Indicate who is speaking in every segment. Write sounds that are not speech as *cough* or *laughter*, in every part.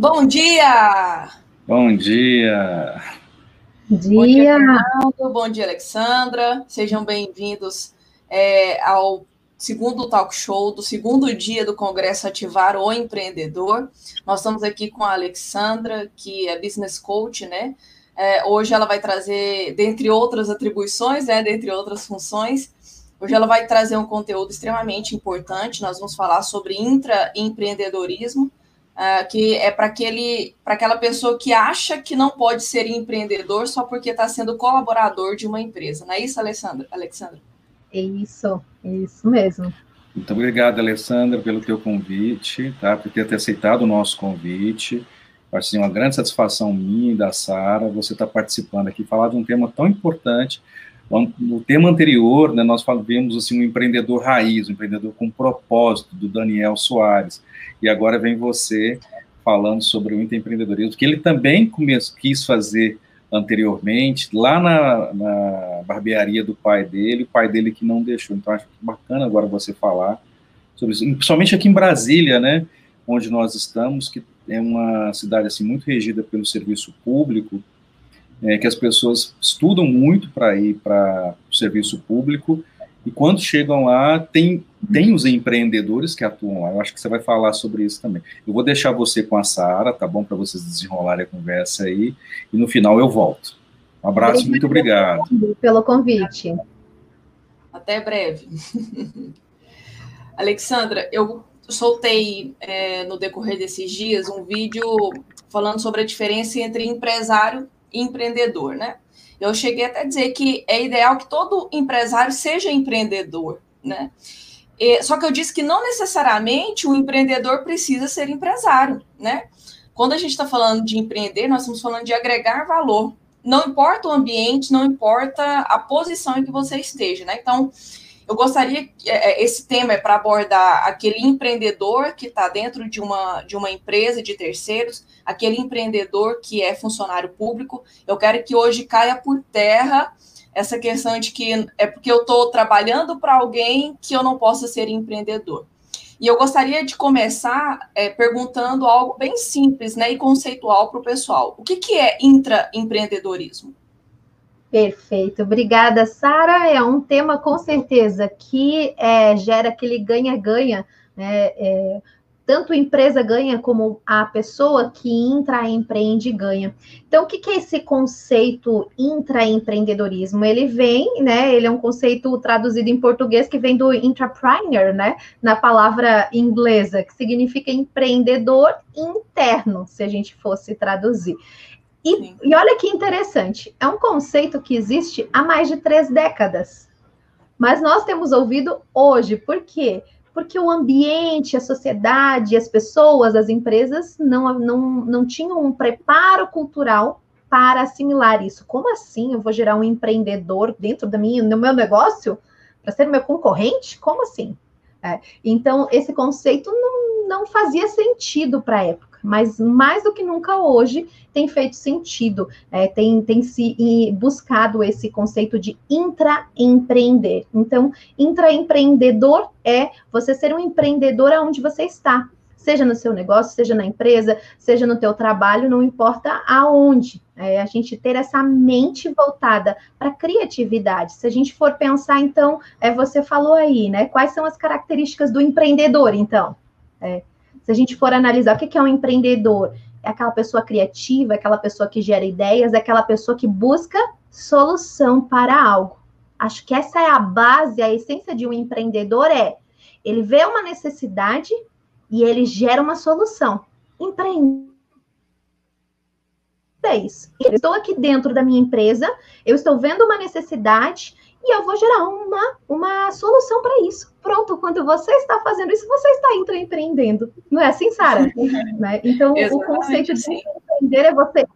Speaker 1: Bom dia!
Speaker 2: Bom dia!
Speaker 1: Dia. Bom dia, Fernando. Bom dia, Alexandra. Sejam bem-vindos é, ao segundo talk show do segundo dia do Congresso Ativar o Empreendedor. Nós estamos aqui com a Alexandra, que é business coach, né? É, hoje ela vai trazer, dentre outras atribuições, né, dentre outras funções, hoje ela vai trazer um conteúdo extremamente importante. Nós vamos falar sobre intraempreendedorismo, uh, que é para aquele, para aquela pessoa que acha que não pode ser empreendedor só porque está sendo colaborador de uma empresa. Não é isso, Alexandra? Alexandra?
Speaker 3: É isso, é isso mesmo.
Speaker 2: Muito obrigado, Alessandra, pelo teu convite, tá? Por ter aceitado o nosso convite. É uma grande satisfação minha e da Sara você estar tá participando aqui, falar de um tema tão importante. No tema anterior, né, nós vimos assim, um empreendedor raiz, um empreendedor com propósito, do Daniel Soares. E agora vem você falando sobre o empreendedorismo, que ele também quis fazer anteriormente, lá na, na, barbearia do pai dele, o pai dele que não deixou. Então, acho bacana agora você falar sobre isso, principalmente aqui em Brasília, né, onde nós estamos, que é uma cidade assim muito regida pelo serviço público, é, que as pessoas estudam muito para ir para o serviço público, e quando chegam lá, tem, tem os empreendedores que atuam lá. Eu acho que você vai falar sobre isso também. Eu vou deixar você com a Sara, tá bom? Para vocês desenrolarem a conversa aí. E no final eu volto. Um abraço, muito obrigado.
Speaker 3: Pelo convite.
Speaker 1: Até breve. Alexandra, eu soltei é, no decorrer desses dias um vídeo falando sobre a diferença entre empresário e empreendedor, né? Eu cheguei até a dizer que é ideal que todo empresário seja empreendedor, né? E, só que eu disse que não necessariamente o empreendedor precisa ser empresário, né? Quando a gente está falando de empreender, nós estamos falando de agregar valor. Não importa o ambiente, não importa a posição em que você esteja, né? Então, eu gostaria que é, é, esse tema é para abordar aquele empreendedor que está dentro de uma, de uma empresa de terceiros, aquele empreendedor que é funcionário público. Eu quero que hoje caia por terra essa questão de que é porque eu estou trabalhando para alguém que eu não possa ser empreendedor. E eu gostaria de começar é, perguntando algo bem simples né, e conceitual para o pessoal. O que, que é intraempreendedorismo?
Speaker 3: Perfeito, obrigada, Sara. É um tema com certeza que é, gera aquele ganha-ganha, né? É, tanto a empresa ganha como a pessoa que intraempreende ganha. Então, o que, que é esse conceito intraempreendedorismo? Ele vem, né? Ele é um conceito traduzido em português que vem do entrepreneur, né? Na palavra inglesa, que significa empreendedor interno, se a gente fosse traduzir. E, e, olha que interessante, é um conceito que existe há mais de três décadas. Mas nós temos ouvido hoje, por quê? Porque o ambiente, a sociedade, as pessoas, as empresas não, não, não tinham um preparo cultural para assimilar isso. Como assim eu vou gerar um empreendedor dentro da minha, do meu negócio para ser meu concorrente? Como assim? É, então, esse conceito não, não fazia sentido para a época mas mais do que nunca hoje tem feito sentido, é, tem, tem se buscado esse conceito de intraempreender. Então, intraempreendedor é você ser um empreendedor aonde você está, seja no seu negócio, seja na empresa, seja no teu trabalho, não importa aonde. É, a gente ter essa mente voltada para criatividade. Se a gente for pensar, então, é, você falou aí, né? Quais são as características do empreendedor, então? É, se a gente for analisar o que é um empreendedor, é aquela pessoa criativa, é aquela pessoa que gera ideias, é aquela pessoa que busca solução para algo. Acho que essa é a base, a essência de um empreendedor é ele vê uma necessidade e ele gera uma solução. Empreender é isso. Eu estou aqui dentro da minha empresa, eu estou vendo uma necessidade e eu vou gerar uma, uma solução para isso. Pronto, quando você está fazendo isso, você está empreendendo. Não é assim, Sara? *laughs* né? Então, o conceito de empreender é você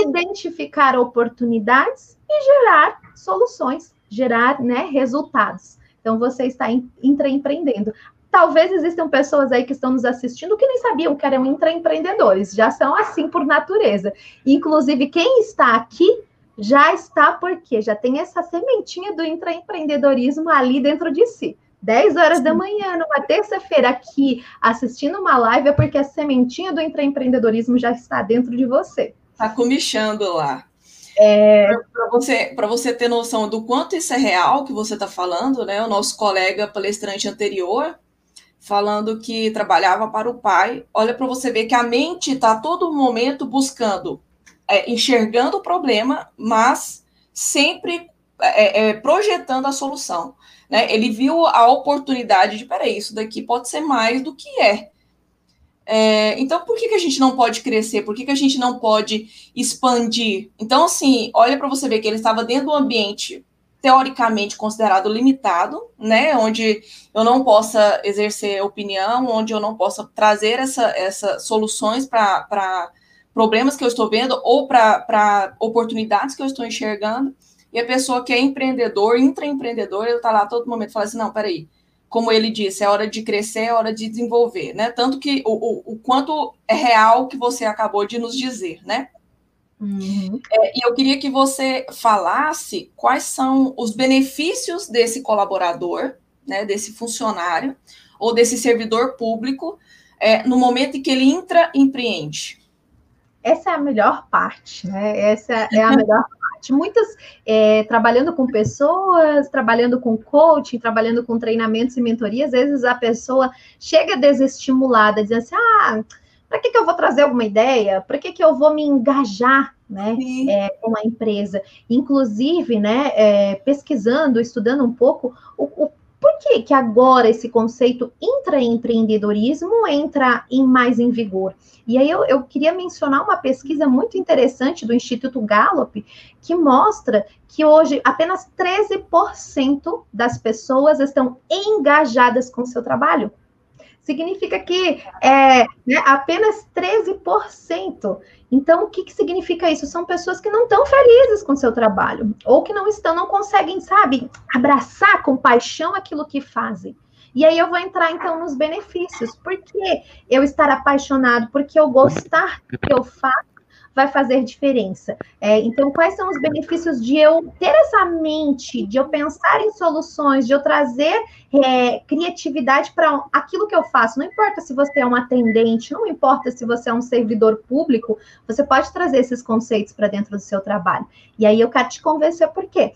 Speaker 3: identificar oportunidades e gerar soluções, gerar né, resultados. Então, você está intraempreendendo. Talvez existam pessoas aí que estão nos assistindo que nem sabiam que eram intraempreendedores, já são assim por natureza. Inclusive, quem está aqui já está porque já tem essa sementinha do intraempreendedorismo ali dentro de si. 10 horas Sim. da manhã, numa terça-feira, aqui, assistindo uma live, é porque a sementinha do empreendedorismo já está dentro de você.
Speaker 1: Está comichando lá. É... Para você, você ter noção do quanto isso é real que você está falando, né? O nosso colega palestrante anterior, falando que trabalhava para o pai. Olha para você ver que a mente está todo momento buscando, é, enxergando o problema, mas sempre é, é, projetando a solução. Né? Ele viu a oportunidade de, peraí, isso daqui pode ser mais do que é. É, então, por que, que a gente não pode crescer? Por que, que a gente não pode expandir? Então, assim, olha para você ver que ele estava dentro de um ambiente teoricamente considerado limitado, né? Onde eu não possa exercer opinião, onde eu não possa trazer essa, essa soluções para problemas que eu estou vendo ou para oportunidades que eu estou enxergando. E a pessoa que é empreendedor, intraempreendedor, ele está lá todo momento falando assim, não, peraí, como ele disse, é hora de crescer, é hora de desenvolver, né? Tanto que o, o, o quanto é real que você acabou de nos dizer, né? Uhum. É, e eu queria que você falasse quais são os benefícios desse colaborador, né, desse funcionário ou desse servidor público é, no momento em que ele entra empreende.
Speaker 3: Essa é a melhor parte, né? Essa é a melhor *laughs* muitas é, trabalhando com pessoas, trabalhando com coaching, trabalhando com treinamentos e mentorias, às vezes a pessoa chega desestimulada, dizendo assim, ah, para que, que eu vou trazer alguma ideia? Para que, que eu vou me engajar né, é, com a empresa? Inclusive, né, é, pesquisando, estudando um pouco, o, o por que, que agora esse conceito intraempreendedorismo entra em mais em vigor? E aí eu, eu queria mencionar uma pesquisa muito interessante do Instituto Gallup, que mostra que hoje apenas 13% das pessoas estão engajadas com o seu trabalho significa que é né, apenas 13%. Então, o que, que significa isso? São pessoas que não estão felizes com seu trabalho, ou que não estão, não conseguem, sabe, abraçar com paixão aquilo que fazem. E aí eu vou entrar então nos benefícios. Por que eu estar apaixonado? Porque eu gostar do que eu faço vai fazer diferença. É, então, quais são os benefícios de eu ter essa mente, de eu pensar em soluções, de eu trazer é, criatividade para aquilo que eu faço? Não importa se você é um atendente, não importa se você é um servidor público, você pode trazer esses conceitos para dentro do seu trabalho. E aí eu quero te convencer por quê.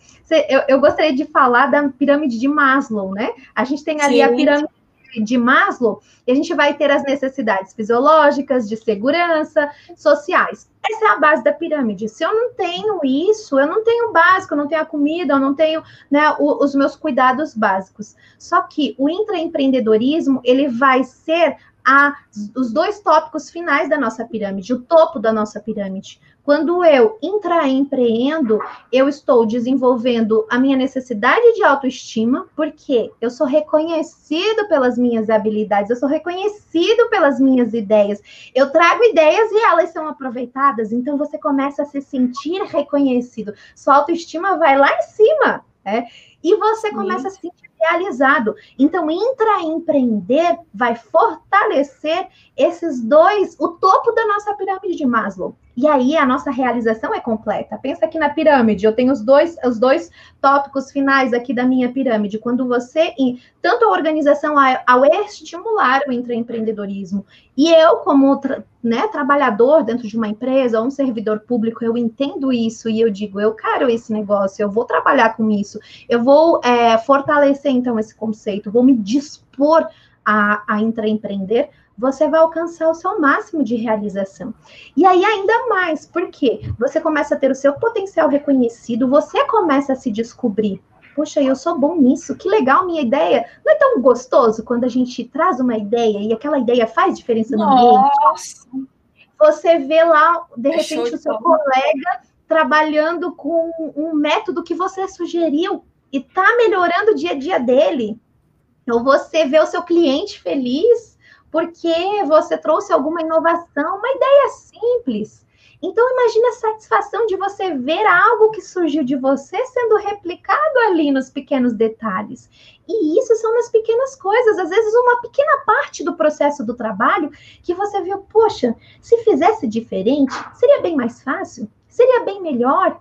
Speaker 3: Eu, eu gostaria de falar da pirâmide de Maslow, né? A gente tem ali Sim. a pirâmide de Maslow, e a gente vai ter as necessidades fisiológicas, de segurança, sociais. Essa é a base da pirâmide. Se eu não tenho isso, eu não tenho básico, eu não tenho a comida, eu não tenho né, o, os meus cuidados básicos. Só que o intraempreendedorismo, ele vai ser a, os dois tópicos finais da nossa pirâmide, o topo da nossa pirâmide. Quando eu intraempreendo, eu estou desenvolvendo a minha necessidade de autoestima, porque eu sou reconhecido pelas minhas habilidades, eu sou reconhecido pelas minhas ideias. Eu trago ideias e elas são aproveitadas, então você começa a se sentir reconhecido. Sua autoestima vai lá em cima, né? E você começa Sim. a se sentir realizado. Então, intraempreender vai fortalecer esses dois, o topo da nossa pirâmide de Maslow. E aí a nossa realização é completa. Pensa aqui na pirâmide, eu tenho os dois, os dois tópicos finais aqui da minha pirâmide. Quando você, tanto a organização ao estimular o intraempreendedorismo, e eu, como né, trabalhador dentro de uma empresa, ou um servidor público, eu entendo isso e eu digo, eu quero esse negócio, eu vou trabalhar com isso, eu vou é, fortalecer então esse conceito, vou me dispor a, a intraempreender você vai alcançar o seu máximo de realização. E aí, ainda mais, porque você começa a ter o seu potencial reconhecido, você começa a se descobrir. Poxa, eu sou bom nisso, que legal minha ideia. Não é tão gostoso quando a gente traz uma ideia e aquela ideia faz diferença no Nossa. ambiente? Você vê lá, de é repente, o seu colega trabalhando com um método que você sugeriu e está melhorando o dia a dia dele. Ou você vê o seu cliente feliz porque você trouxe alguma inovação, uma ideia simples. Então, imagine a satisfação de você ver algo que surgiu de você sendo replicado ali nos pequenos detalhes. E isso são nas pequenas coisas, às vezes uma pequena parte do processo do trabalho que você viu, poxa, se fizesse diferente, seria bem mais fácil, seria bem melhor.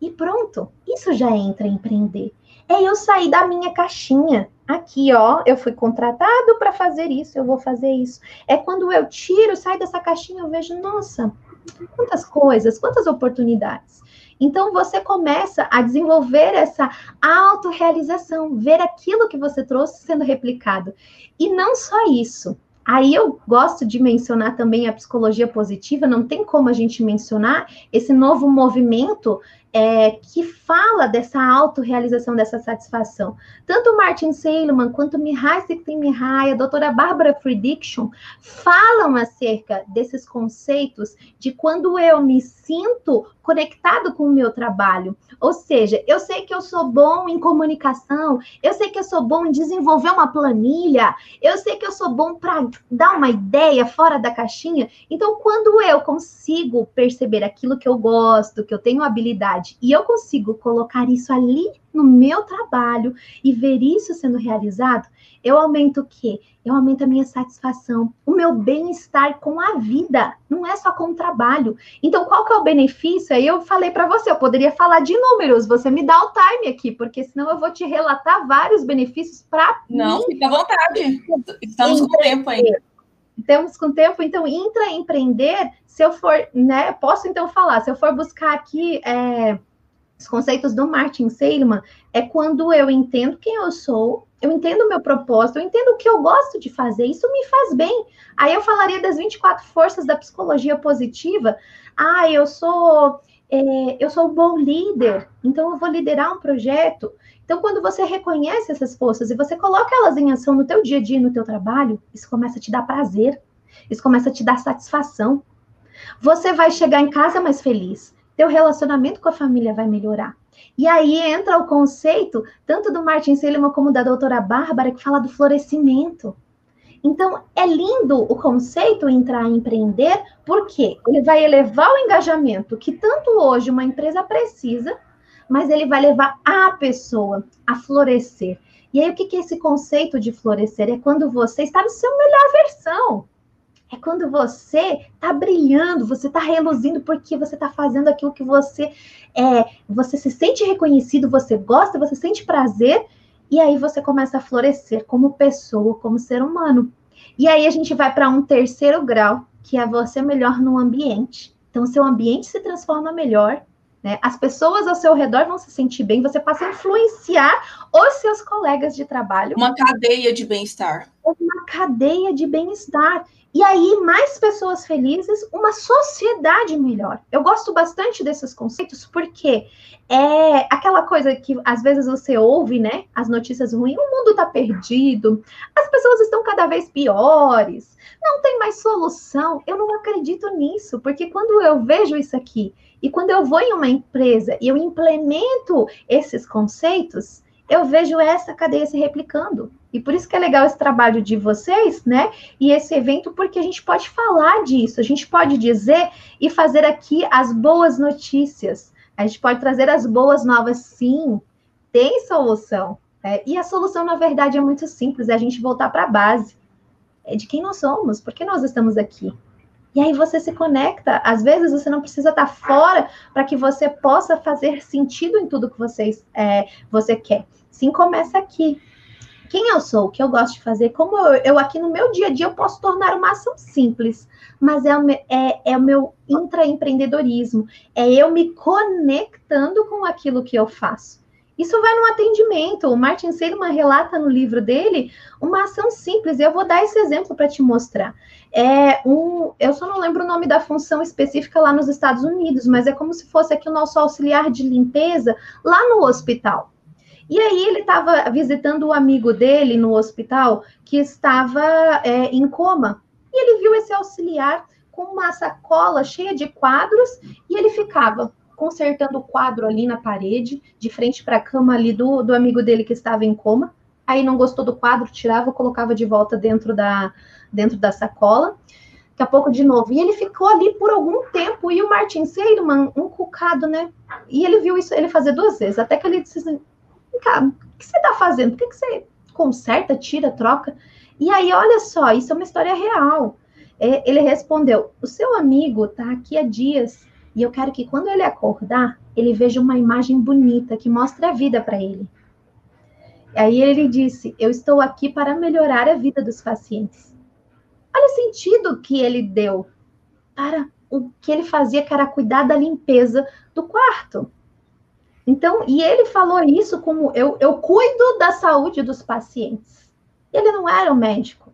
Speaker 3: E pronto, isso já entra em empreender. É eu sair da minha caixinha. Aqui, ó, eu fui contratado para fazer isso, eu vou fazer isso. É quando eu tiro, saio dessa caixinha, eu vejo, nossa, quantas coisas, quantas oportunidades. Então você começa a desenvolver essa autorrealização, ver aquilo que você trouxe sendo replicado. E não só isso. Aí eu gosto de mencionar também a psicologia positiva, não tem como a gente mencionar esse novo movimento é, que fala dessa autorrealização, dessa satisfação. Tanto Martin Seligman quanto Mihai Csikszentmihalyi, a doutora Bárbara Friedrichson, falam acerca desses conceitos de quando eu me sinto conectado com o meu trabalho. Ou seja, eu sei que eu sou bom em comunicação, eu sei que eu sou bom em desenvolver uma planilha, eu sei que eu sou bom para dar uma ideia fora da caixinha. Então, quando eu consigo perceber aquilo que eu gosto, que eu tenho habilidade, e eu consigo colocar isso ali no meu trabalho e ver isso sendo realizado, eu aumento o quê? Eu aumento a minha satisfação, o meu bem-estar com a vida, não é só com o trabalho. Então, qual que é o benefício? Aí eu falei para você, eu poderia falar de números, você me dá o time aqui, porque senão eu vou te relatar vários benefícios para
Speaker 1: Não, mim. fica à vontade. Estamos com tempo ainda.
Speaker 3: Estamos com tempo, então intraempreender, se eu for, né, posso então falar, se eu for buscar aqui é, os conceitos do Martin Seligman, é quando eu entendo quem eu sou, eu entendo o meu propósito, eu entendo o que eu gosto de fazer, isso me faz bem. Aí eu falaria das 24 forças da psicologia positiva. Ah, eu sou é, eu sou um bom líder, então eu vou liderar um projeto. Então, quando você reconhece essas forças e você coloca elas em ação no teu dia a dia, no teu trabalho, isso começa a te dar prazer, isso começa a te dar satisfação. Você vai chegar em casa mais feliz, teu relacionamento com a família vai melhorar. E aí entra o conceito, tanto do Martin Seligman como da doutora Bárbara, que fala do florescimento. Então, é lindo o conceito entrar em empreender, porque ele vai elevar o engajamento que tanto hoje uma empresa precisa, mas ele vai levar a pessoa a florescer. E aí, o que é esse conceito de florescer? É quando você está no seu melhor versão. É quando você está brilhando, você está reluzindo porque você está fazendo aquilo que você é, você se sente reconhecido, você gosta, você sente prazer, e aí você começa a florescer como pessoa, como ser humano. E aí a gente vai para um terceiro grau, que é você melhor no ambiente. Então, seu ambiente se transforma melhor, né? As pessoas ao seu redor vão se sentir bem, você passa a influenciar os seus colegas de trabalho.
Speaker 1: Uma cadeia de bem-estar.
Speaker 3: Uma cadeia de bem-estar. E aí, mais pessoas felizes, uma sociedade melhor. Eu gosto bastante desses conceitos porque é aquela coisa que às vezes você ouve, né? As notícias ruins, o mundo está perdido, as pessoas estão cada vez piores, não tem mais solução. Eu não acredito nisso, porque quando eu vejo isso aqui e quando eu vou em uma empresa e eu implemento esses conceitos, eu vejo essa cadeia se replicando. E por isso que é legal esse trabalho de vocês, né? E esse evento, porque a gente pode falar disso, a gente pode dizer e fazer aqui as boas notícias. A gente pode trazer as boas novas, sim, tem solução. Né? E a solução, na verdade, é muito simples, é a gente voltar para a base. É de quem nós somos, por que nós estamos aqui. E aí você se conecta. Às vezes você não precisa estar fora para que você possa fazer sentido em tudo que vocês, é, você quer. Sim, começa aqui. Quem eu sou, o que eu gosto de fazer, como eu, eu aqui no meu dia a dia eu posso tornar uma ação simples, mas é o, meu, é, é o meu intraempreendedorismo, é eu me conectando com aquilo que eu faço. Isso vai no atendimento. O Martin Seligman relata no livro dele uma ação simples. Eu vou dar esse exemplo para te mostrar. É um, eu só não lembro o nome da função específica lá nos Estados Unidos, mas é como se fosse aqui o nosso auxiliar de limpeza lá no hospital. E aí ele estava visitando o amigo dele no hospital que estava é, em coma. E ele viu esse auxiliar com uma sacola cheia de quadros e ele ficava consertando o quadro ali na parede, de frente para a cama ali do, do amigo dele que estava em coma. Aí não gostou do quadro, tirava, colocava de volta dentro da, dentro da sacola. Daqui a pouco de novo. E ele ficou ali por algum tempo. E o Martin Seidman, um cucado, né? E ele viu isso ele fazer duas vezes. Até que ele Cara, o que você está fazendo? Por que, que você conserta, tira, troca? E aí, olha só, isso é uma história real. É, ele respondeu: O seu amigo está aqui há dias e eu quero que quando ele acordar, ele veja uma imagem bonita que mostre a vida para ele. Aí ele disse: Eu estou aqui para melhorar a vida dos pacientes. Olha o sentido que ele deu para o que ele fazia, que era cuidar da limpeza do quarto. Então, e ele falou isso como eu, eu cuido da saúde dos pacientes. Ele não era um médico,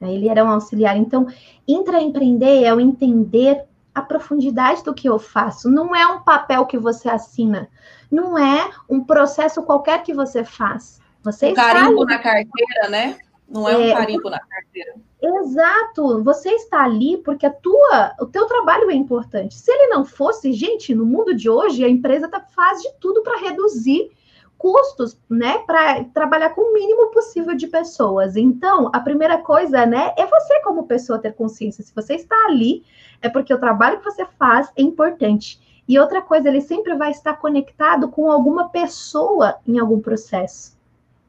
Speaker 3: né? ele era um auxiliar. Então, intraempreender é o entender a profundidade do que eu faço. Não é um papel que você assina, não é um processo qualquer que você faz. Você
Speaker 1: um carimbo na carteira, né? Não é, é um carimbo na carteira.
Speaker 3: Exato. Você está ali porque a tua, o teu trabalho é importante. Se ele não fosse, gente, no mundo de hoje a empresa tá, faz de tudo para reduzir custos, né, para trabalhar com o mínimo possível de pessoas. Então, a primeira coisa, né, é você como pessoa ter consciência. Se você está ali, é porque o trabalho que você faz é importante. E outra coisa, ele sempre vai estar conectado com alguma pessoa em algum processo.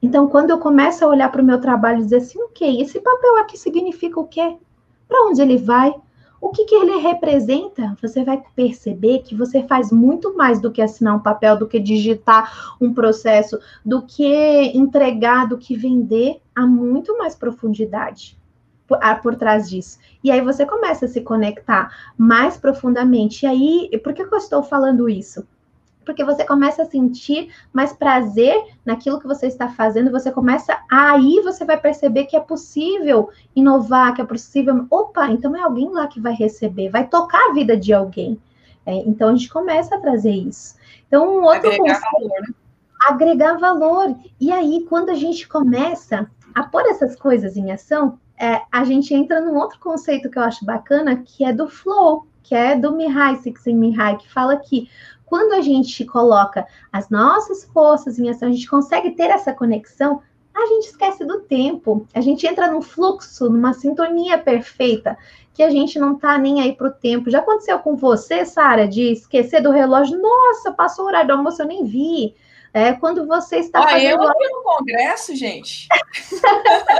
Speaker 3: Então, quando eu começo a olhar para o meu trabalho e dizer assim, ok, esse papel aqui significa o quê? Para onde ele vai? O que, que ele representa? Você vai perceber que você faz muito mais do que assinar um papel, do que digitar um processo, do que entregar, do que vender, há muito mais profundidade por, por trás disso. E aí você começa a se conectar mais profundamente. E aí, por que, que eu estou falando isso? Porque você começa a sentir mais prazer naquilo que você está fazendo, você começa, aí você vai perceber que é possível inovar, que é possível, opa, então é alguém lá que vai receber, vai tocar a vida de alguém. É, então a gente começa a trazer isso. Então, um outro agregar conceito, valor, né? agregar valor. E aí, quando a gente começa a pôr essas coisas em ação, é, a gente entra num outro conceito que eu acho bacana, que é do flow, que é do Mihai Csikszentmihalyi, que fala que quando a gente coloca as nossas forças em ação, a gente consegue ter essa conexão, a gente esquece do tempo, a gente entra num fluxo, numa sintonia perfeita, que a gente não tá nem aí pro tempo. Já aconteceu com você, Sara, de esquecer do relógio? Nossa, passou o horário do almoço, eu nem vi. É quando você está
Speaker 1: ah, fazendo... eu aqui no congresso, gente. *laughs*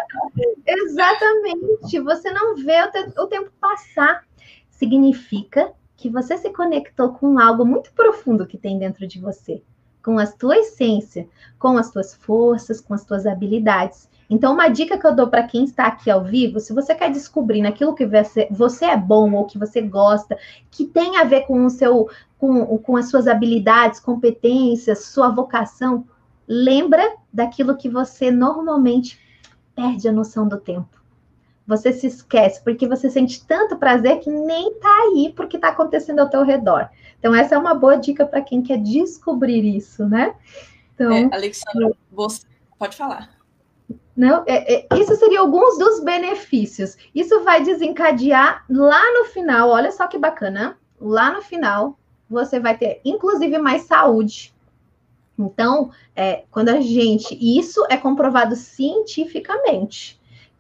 Speaker 1: *laughs*
Speaker 3: Exatamente. Você não vê o, te... o tempo passar. Significa que você se conectou com algo muito profundo que tem dentro de você, com a tua essência, com as tuas forças, com as tuas habilidades. Então, uma dica que eu dou para quem está aqui ao vivo, se você quer descobrir naquilo que você é bom ou que você gosta, que tem a ver com o seu, com, com as suas habilidades, competências, sua vocação, lembra daquilo que você normalmente perde a noção do tempo você se esquece, porque você sente tanto prazer que nem tá aí porque tá acontecendo ao teu redor. Então, essa é uma boa dica para quem quer descobrir isso, né?
Speaker 1: Então, é, Alexandra, você pode falar.
Speaker 3: Não, é, é, isso seria alguns dos benefícios. Isso vai desencadear lá no final, olha só que bacana. Lá no final, você vai ter, inclusive, mais saúde. Então, é, quando a gente. Isso é comprovado cientificamente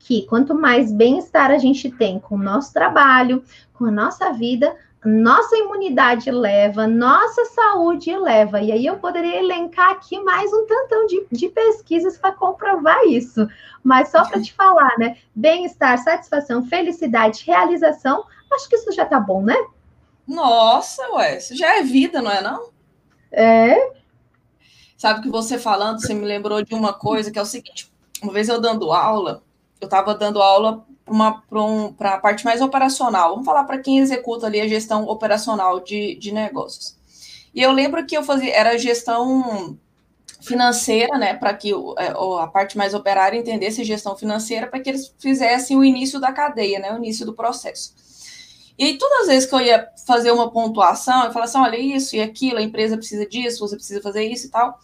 Speaker 3: que quanto mais bem-estar a gente tem com o nosso trabalho, com a nossa vida, nossa imunidade leva, nossa saúde leva. E aí eu poderia elencar aqui mais um tantão de, de pesquisas para comprovar isso. Mas só para te falar, né? Bem-estar, satisfação, felicidade, realização, acho que isso já tá bom, né?
Speaker 1: Nossa, ué, isso já é vida, não é não?
Speaker 3: É.
Speaker 1: Sabe que você falando, você me lembrou de uma coisa que é o seguinte: uma vez eu dando aula, eu estava dando aula para um, a parte mais operacional. Vamos falar para quem executa ali a gestão operacional de, de negócios. E eu lembro que eu fazia, era gestão financeira, né, para que é, a parte mais operária entendesse gestão financeira, para que eles fizessem o início da cadeia, né, o início do processo. E aí, todas as vezes que eu ia fazer uma pontuação, eu falava assim, olha, isso e aquilo, a empresa precisa disso, você precisa fazer isso e tal.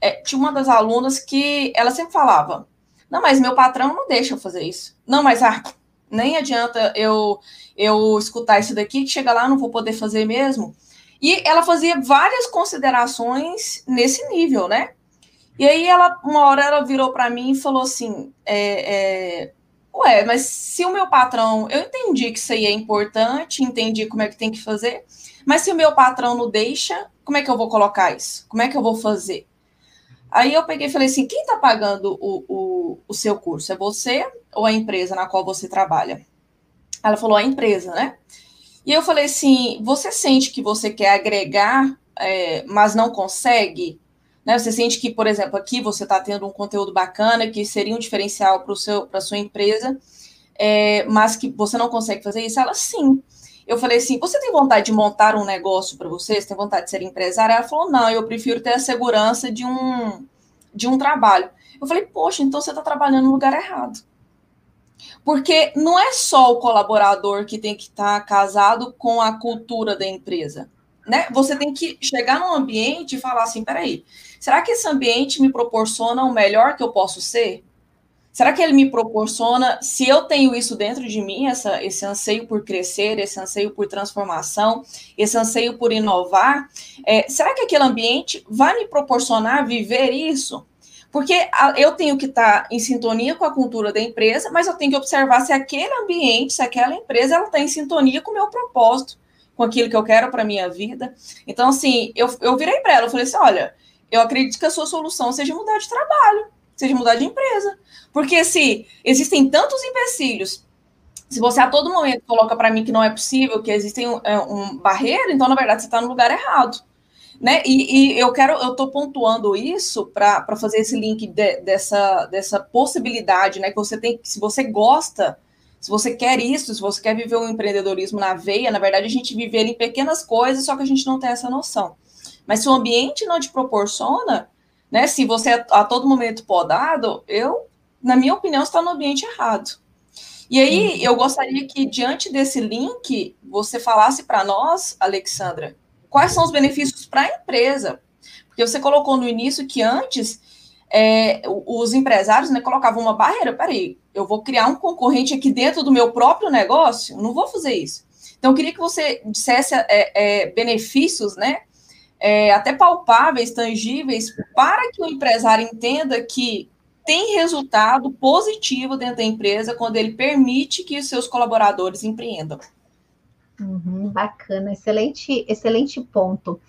Speaker 1: É, tinha uma das alunas que ela sempre falava, não, mas meu patrão não deixa eu fazer isso. Não, mas ah, nem adianta eu eu escutar isso daqui, que chega lá não vou poder fazer mesmo. E ela fazia várias considerações nesse nível, né? E aí ela, uma hora ela virou para mim e falou assim, é, é, ué, mas se o meu patrão, eu entendi que isso aí é importante, entendi como é que tem que fazer, mas se o meu patrão não deixa, como é que eu vou colocar isso? Como é que eu vou fazer? Aí eu peguei e falei assim: quem está pagando o, o, o seu curso? É você ou a empresa na qual você trabalha? Ela falou: a empresa, né? E eu falei assim: você sente que você quer agregar, é, mas não consegue? Né? Você sente que, por exemplo, aqui você está tendo um conteúdo bacana que seria um diferencial para a sua empresa, é, mas que você não consegue fazer isso? Ela sim. Eu falei assim: você tem vontade de montar um negócio para você? Você tem vontade de ser empresária? Ela falou: não, eu prefiro ter a segurança de um, de um trabalho. Eu falei: poxa, então você está trabalhando no lugar errado. Porque não é só o colaborador que tem que estar tá casado com a cultura da empresa. Né? Você tem que chegar num ambiente e falar assim: peraí, será que esse ambiente me proporciona o melhor que eu posso ser? Será que ele me proporciona, se eu tenho isso dentro de mim, essa, esse anseio por crescer, esse anseio por transformação, esse anseio por inovar, é, será que aquele ambiente vai me proporcionar viver isso? Porque eu tenho que estar em sintonia com a cultura da empresa, mas eu tenho que observar se aquele ambiente, se aquela empresa, ela está em sintonia com o meu propósito, com aquilo que eu quero para a minha vida. Então, assim, eu, eu virei para ela, eu falei assim, olha, eu acredito que a sua solução seja mudar de trabalho seja mudar de empresa. Porque se existem tantos empecilhos, se você a todo momento coloca para mim que não é possível, que existem um, é, um barreira, então, na verdade, você está no lugar errado. Né? E, e eu quero, eu estou pontuando isso para fazer esse link de, dessa, dessa possibilidade, né? Que você tem, se você gosta, se você quer isso, se você quer viver um empreendedorismo na veia, na verdade, a gente vive ele em pequenas coisas, só que a gente não tem essa noção. Mas se o ambiente não te proporciona, né? Se você é a todo momento podado, eu, na minha opinião, está no ambiente errado. E aí, eu gostaria que, diante desse link, você falasse para nós, Alexandra, quais são os benefícios para a empresa. Porque você colocou no início que antes é, os empresários né, colocavam uma barreira. Peraí, eu vou criar um concorrente aqui dentro do meu próprio negócio? Não vou fazer isso. Então, eu queria que você dissesse é, é, benefícios, né? É, até palpáveis, tangíveis, para que o empresário entenda que tem resultado positivo dentro da empresa quando ele permite que os seus colaboradores empreendam.
Speaker 3: Uhum, bacana, excelente, excelente ponto.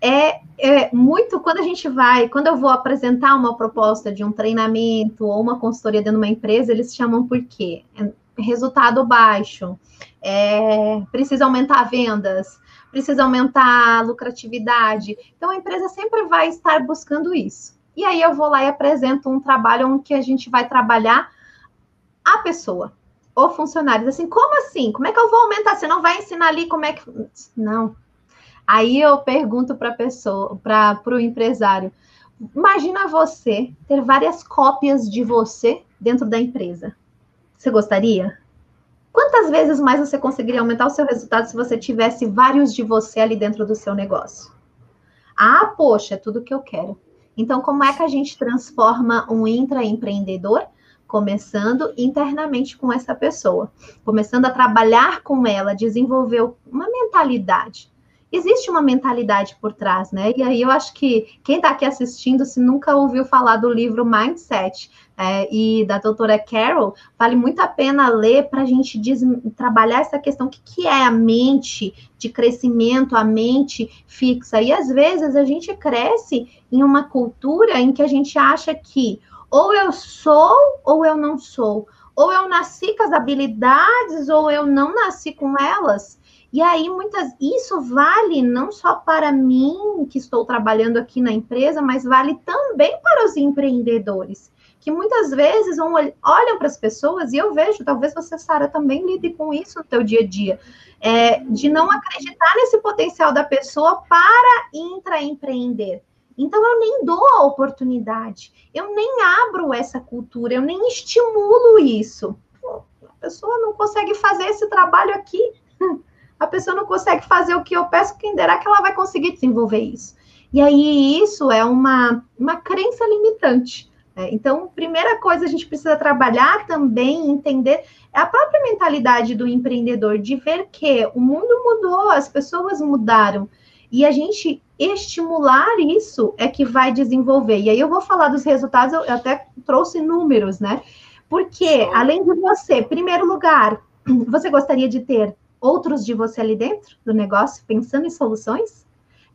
Speaker 3: É, é, muito quando a gente vai, quando eu vou apresentar uma proposta de um treinamento ou uma consultoria dentro de uma empresa, eles chamam por quê? Resultado baixo, é, precisa aumentar vendas, precisa aumentar a lucratividade. Então, a empresa sempre vai estar buscando isso. E aí eu vou lá e apresento um trabalho onde a gente vai trabalhar a pessoa, o funcionário. Assim, como assim? Como é que eu vou aumentar? Você não vai ensinar ali como é que. Não. Aí eu pergunto para a pessoa, para o empresário. Imagina você ter várias cópias de você dentro da empresa. Você gostaria? Quantas vezes mais você conseguiria aumentar o seu resultado se você tivesse vários de você ali dentro do seu negócio? Ah, poxa, é tudo que eu quero. Então, como é que a gente transforma um intraempreendedor? Começando internamente com essa pessoa, começando a trabalhar com ela, desenvolver uma mentalidade existe uma mentalidade por trás, né? E aí eu acho que quem está aqui assistindo, se nunca ouviu falar do livro Mindset é, e da doutora Carol, vale muito a pena ler para a gente trabalhar essa questão: o que, que é a mente de crescimento, a mente fixa. E às vezes a gente cresce em uma cultura em que a gente acha que ou eu sou ou eu não sou. Ou eu nasci com as habilidades, ou eu não nasci com elas. E aí, muitas, isso vale não só para mim, que estou trabalhando aqui na empresa, mas vale também para os empreendedores, que muitas vezes vão, olham para as pessoas, e eu vejo, talvez você, Sara, também lide com isso no seu dia a dia, é, de não acreditar nesse potencial da pessoa para intraempreender. Então, eu nem dou a oportunidade, eu nem abro essa cultura, eu nem estimulo isso. A pessoa não consegue fazer esse trabalho aqui a pessoa não consegue fazer o que eu peço, quem dirá que ela vai conseguir desenvolver isso? E aí, isso é uma, uma crença limitante. Né? Então, primeira coisa a gente precisa trabalhar também, entender é a própria mentalidade do empreendedor, de ver que o mundo mudou, as pessoas mudaram. E a gente estimular isso é que vai desenvolver. E aí eu vou falar dos resultados, eu até trouxe números, né? Porque, além de você, primeiro lugar, *clears throat* você gostaria de ter outros de você ali dentro do negócio, pensando em soluções,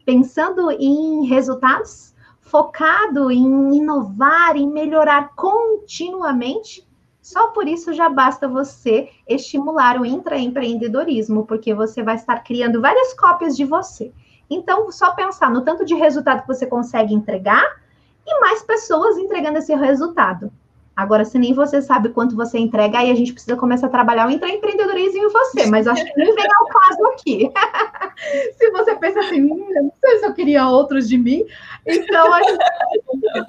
Speaker 3: pensando em resultados, focado em inovar, em melhorar continuamente. Só por isso já basta você estimular o intraempreendedorismo, porque você vai estar criando várias cópias de você. Então, só pensar no tanto de resultado que você consegue entregar, e mais pessoas entregando esse resultado. Agora, se nem você sabe quanto você entrega, aí a gente precisa começar a trabalhar o empreendedorismo em você, mas acho que nem vem ao caso aqui. *laughs* se você pensa assim, hum, não sei se eu queria outros de mim, então a gente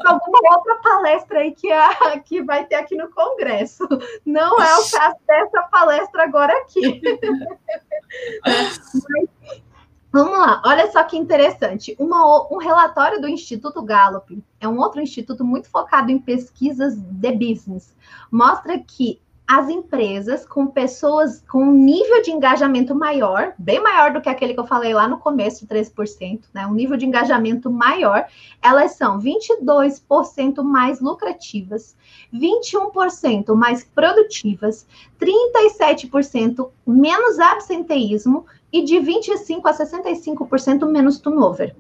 Speaker 3: alguma outra palestra aí que, a, que vai ter aqui no Congresso. Não é o caso dessa palestra agora aqui. *laughs* mas, Vamos lá, olha só que interessante. Uma, um relatório do Instituto Gallup, é um outro instituto muito focado em pesquisas de business, mostra que as empresas com pessoas com um nível de engajamento maior, bem maior do que aquele que eu falei lá no começo, 3%, né? Um nível de engajamento maior, elas são 22% mais lucrativas, 21% mais produtivas, 37% menos absenteísmo e de 25% a 65% menos turnover.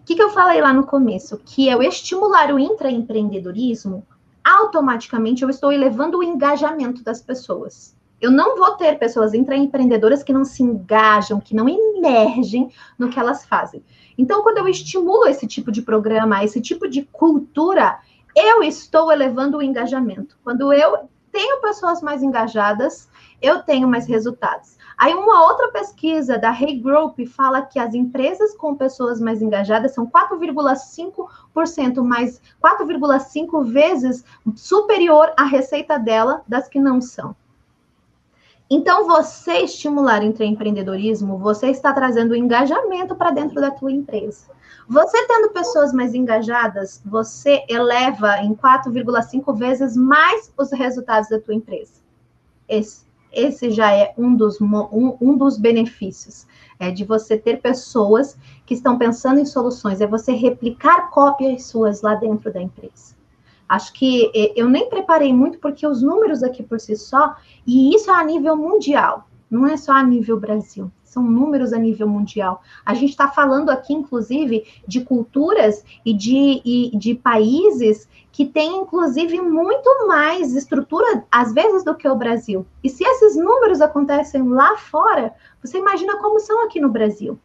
Speaker 3: O que, que eu falei lá no começo? Que eu estimular o intraempreendedorismo, automaticamente eu estou elevando o engajamento das pessoas. Eu não vou ter pessoas intraempreendedoras que não se engajam, que não emergem no que elas fazem. Então, quando eu estimulo esse tipo de programa, esse tipo de cultura, eu estou elevando o engajamento. Quando eu tenho pessoas mais engajadas, eu tenho mais resultados. Aí uma outra pesquisa da Hey Group fala que as empresas com pessoas mais engajadas são 4,5% mais 4,5 vezes superior à receita dela das que não são. Então, você estimular empreendedorismo, você está trazendo engajamento para dentro da tua empresa. Você tendo pessoas mais engajadas, você eleva em 4,5 vezes mais os resultados da tua empresa. Esse esse já é um dos, um, um dos benefícios é de você ter pessoas que estão pensando em soluções, é você replicar cópias suas lá dentro da empresa. Acho que eu nem preparei muito, porque os números aqui por si só, e isso é a nível mundial, não é só a nível Brasil são números a nível mundial. A gente está falando aqui, inclusive, de culturas e de, e de países que têm, inclusive, muito mais estrutura, às vezes, do que o Brasil. E se esses números acontecem lá fora, você imagina como são aqui no Brasil.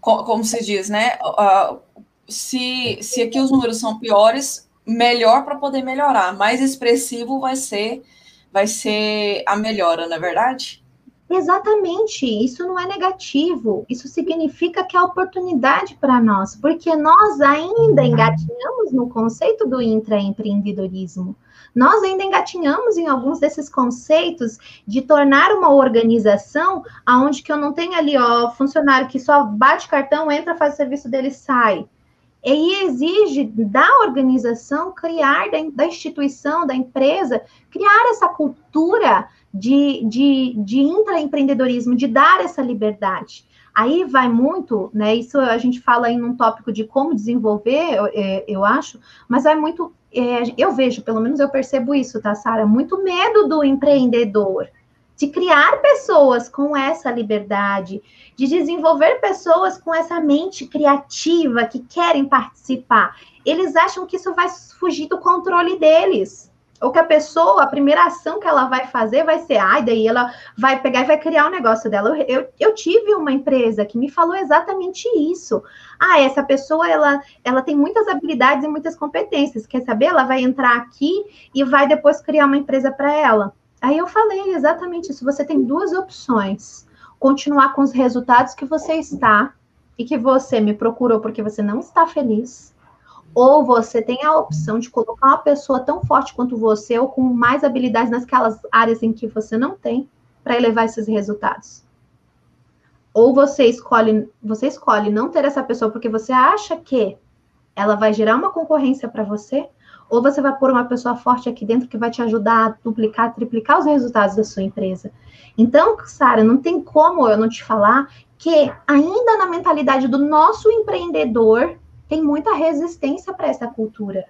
Speaker 1: Como se diz, né? Uh, se, se aqui os números são piores, melhor para poder melhorar. Mais expressivo vai ser vai ser a melhora, não é verdade?
Speaker 3: Exatamente, isso não é negativo, isso significa que é oportunidade para nós, porque nós ainda engatinhamos no conceito do intraempreendedorismo. Nós ainda engatinhamos em alguns desses conceitos de tornar uma organização aonde que eu não tenho ali, ó, funcionário que só bate cartão, entra, faz o serviço dele sai. E exige da organização criar, da instituição, da empresa, criar essa cultura de, de, de intraempreendedorismo, de dar essa liberdade. Aí vai muito, né? Isso a gente fala aí num tópico de como desenvolver, eu, é, eu acho, mas vai muito. É, eu vejo, pelo menos eu percebo isso, tá, Sara? Muito medo do empreendedor, de criar pessoas com essa liberdade, de desenvolver pessoas com essa mente criativa que querem participar. Eles acham que isso vai fugir do controle deles ou que a pessoa, a primeira ação que ela vai fazer vai ser, ai, daí ela vai pegar e vai criar o um negócio dela. Eu, eu, eu, tive uma empresa que me falou exatamente isso. Ah, essa pessoa, ela, ela tem muitas habilidades e muitas competências. Quer saber? Ela vai entrar aqui e vai depois criar uma empresa para ela. Aí eu falei exatamente isso. Você tem duas opções. Continuar com os resultados que você está e que você me procurou porque você não está feliz ou você tem a opção de colocar uma pessoa tão forte quanto você ou com mais habilidades naquelas áreas em que você não tem para elevar esses resultados. Ou você escolhe, você escolhe não ter essa pessoa porque você acha que ela vai gerar uma concorrência para você, ou você vai pôr uma pessoa forte aqui dentro que vai te ajudar a duplicar, triplicar os resultados da sua empresa. Então, Sara, não tem como eu não te falar que ainda na mentalidade do nosso empreendedor, tem muita resistência para essa cultura.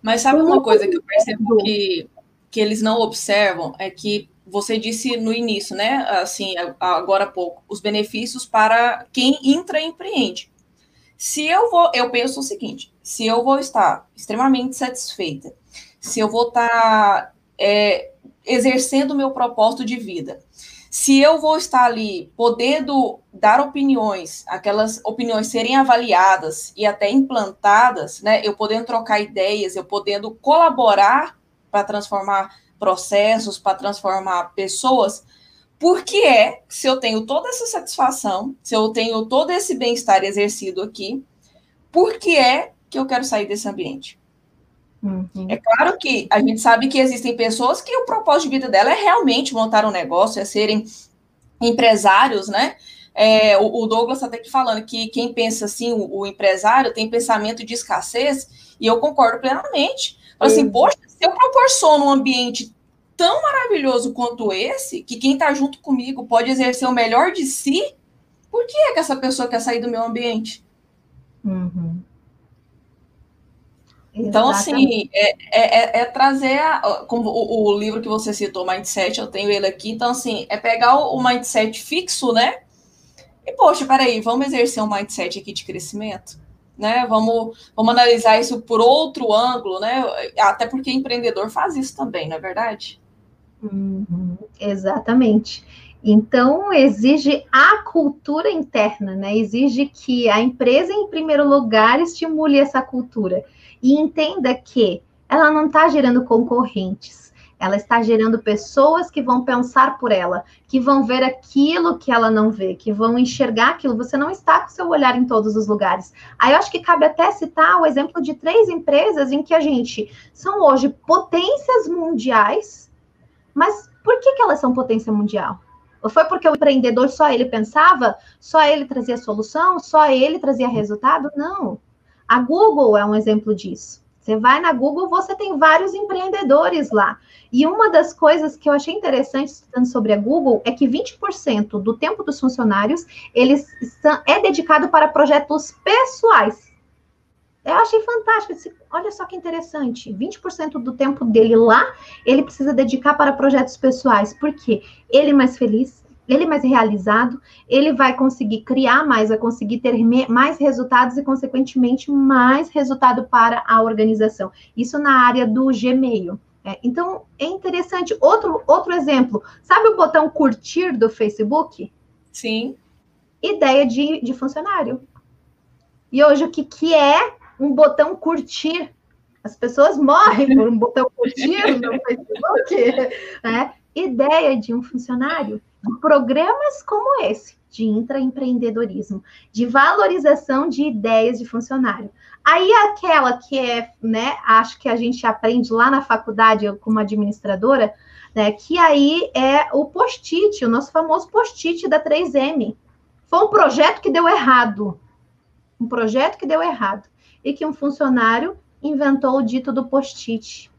Speaker 1: Mas sabe uma coisa que eu percebo que, que eles não observam? É que você disse no início, né? Assim, agora há pouco, os benefícios para quem entra e empreende. Se eu vou, eu penso o seguinte: se eu vou estar extremamente satisfeita, se eu vou estar é, exercendo o meu propósito de vida, se eu vou estar ali podendo dar opiniões, aquelas opiniões serem avaliadas e até implantadas, né, eu podendo trocar ideias, eu podendo colaborar para transformar processos, para transformar pessoas, por que é, se eu tenho toda essa satisfação, se eu tenho todo esse bem-estar exercido aqui, por que é que eu quero sair desse ambiente? Uhum. É claro que a gente sabe que existem pessoas que o propósito de vida dela é realmente montar um negócio, é serem empresários, né? É, o, o, Douglas está até falando que quem pensa assim, o, o, empresário tem pensamento de escassez, e eu concordo plenamente. Fala assim, poxa, se eu proporciono um ambiente tão maravilhoso quanto esse, que quem está junto comigo pode exercer o melhor de si, por que é que essa pessoa quer sair do meu ambiente? Uhum. Então, assim, é, é, é, trazer, a, como o, o, livro que você citou, Mindset, eu tenho ele aqui, então, assim, é pegar o, o mindset fixo, né? E, poxa, peraí, vamos exercer um mindset aqui de crescimento, né? Vamos, vamos analisar isso por outro ângulo, né? Até porque empreendedor faz isso também, não é verdade?
Speaker 3: Uhum, exatamente. Então, exige a cultura interna, né? Exige que a empresa, em primeiro lugar, estimule essa cultura e entenda que ela não está gerando concorrentes, ela está gerando pessoas que vão pensar por ela, que vão ver aquilo que ela não vê, que vão enxergar aquilo. Você não está com seu olhar em todos os lugares. Aí eu acho que cabe até citar o exemplo de três empresas em que a gente são hoje potências mundiais, mas por que, que elas são potência mundial? Foi porque o empreendedor só ele pensava, só ele trazia solução, só ele trazia resultado? Não. A Google é um exemplo disso. Você vai na Google, você tem vários empreendedores lá. E uma das coisas que eu achei interessante estudando sobre a Google é que 20% do tempo dos funcionários eles estão, é dedicado para projetos pessoais. Eu achei fantástico. Olha só que interessante. 20% do tempo dele lá, ele precisa dedicar para projetos pessoais. Por quê? Ele é mais feliz, ele é mais realizado, ele vai conseguir criar mais, vai conseguir ter mais resultados e, consequentemente, mais resultado para a organização. Isso na área do Gmail. É, então, é interessante. Outro, outro exemplo, sabe o botão curtir do Facebook?
Speaker 1: Sim.
Speaker 3: Ideia de, de funcionário. E hoje, o que, que é um botão curtir? As pessoas morrem por um botão curtir no Facebook. *laughs* Né? Ideia de um funcionário programas como esse de intraempreendedorismo, de valorização de ideias de funcionário. Aí aquela que é, né, acho que a gente aprende lá na faculdade como administradora, né, que aí é o post-it, o nosso famoso post-it da 3M. Foi um projeto que deu errado. Um projeto que deu errado. E que um funcionário inventou o dito do post-it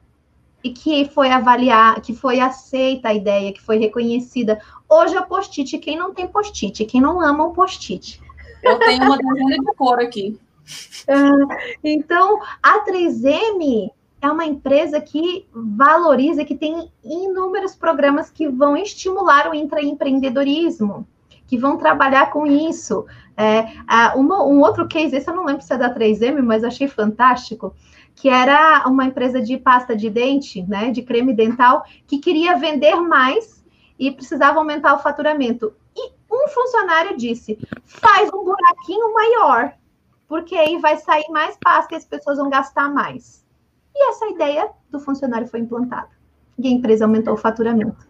Speaker 3: e que foi avaliar, que foi aceita a ideia, que foi reconhecida. Hoje é post-it, quem não tem post-it, quem não ama o post-it.
Speaker 1: Eu tenho uma dezena de cor aqui. *laughs*
Speaker 3: então, a 3M é uma empresa que valoriza, que tem inúmeros programas que vão estimular o intraempreendedorismo, que vão trabalhar com isso. É, uma, um outro case, esse eu não lembro se é da 3M, mas achei fantástico que era uma empresa de pasta de dente, né, de creme dental, que queria vender mais e precisava aumentar o faturamento. E um funcionário disse: faz um buraquinho maior, porque aí vai sair mais pasta e as pessoas vão gastar mais. E essa ideia do funcionário foi implantada. E a empresa aumentou o faturamento.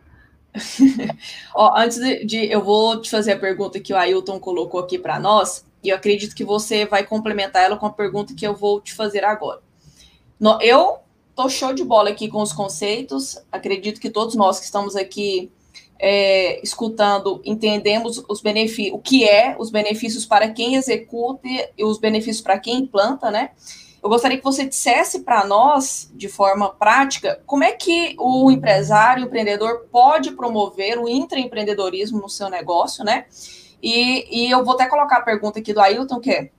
Speaker 3: *laughs*
Speaker 1: Ó, antes de, de, eu vou te fazer a pergunta que o Ailton colocou aqui para nós, e eu acredito que você vai complementar ela com a pergunta que eu vou te fazer agora. No, eu tô show de bola aqui com os conceitos. Acredito que todos nós que estamos aqui é, escutando entendemos os benefícios, o que é os benefícios para quem executa e os benefícios para quem implanta, né? Eu gostaria que você dissesse para nós, de forma prática, como é que o empresário, o empreendedor, pode promover o intraempreendedorismo no seu negócio, né? E, e eu vou até colocar a pergunta aqui do Ailton, que é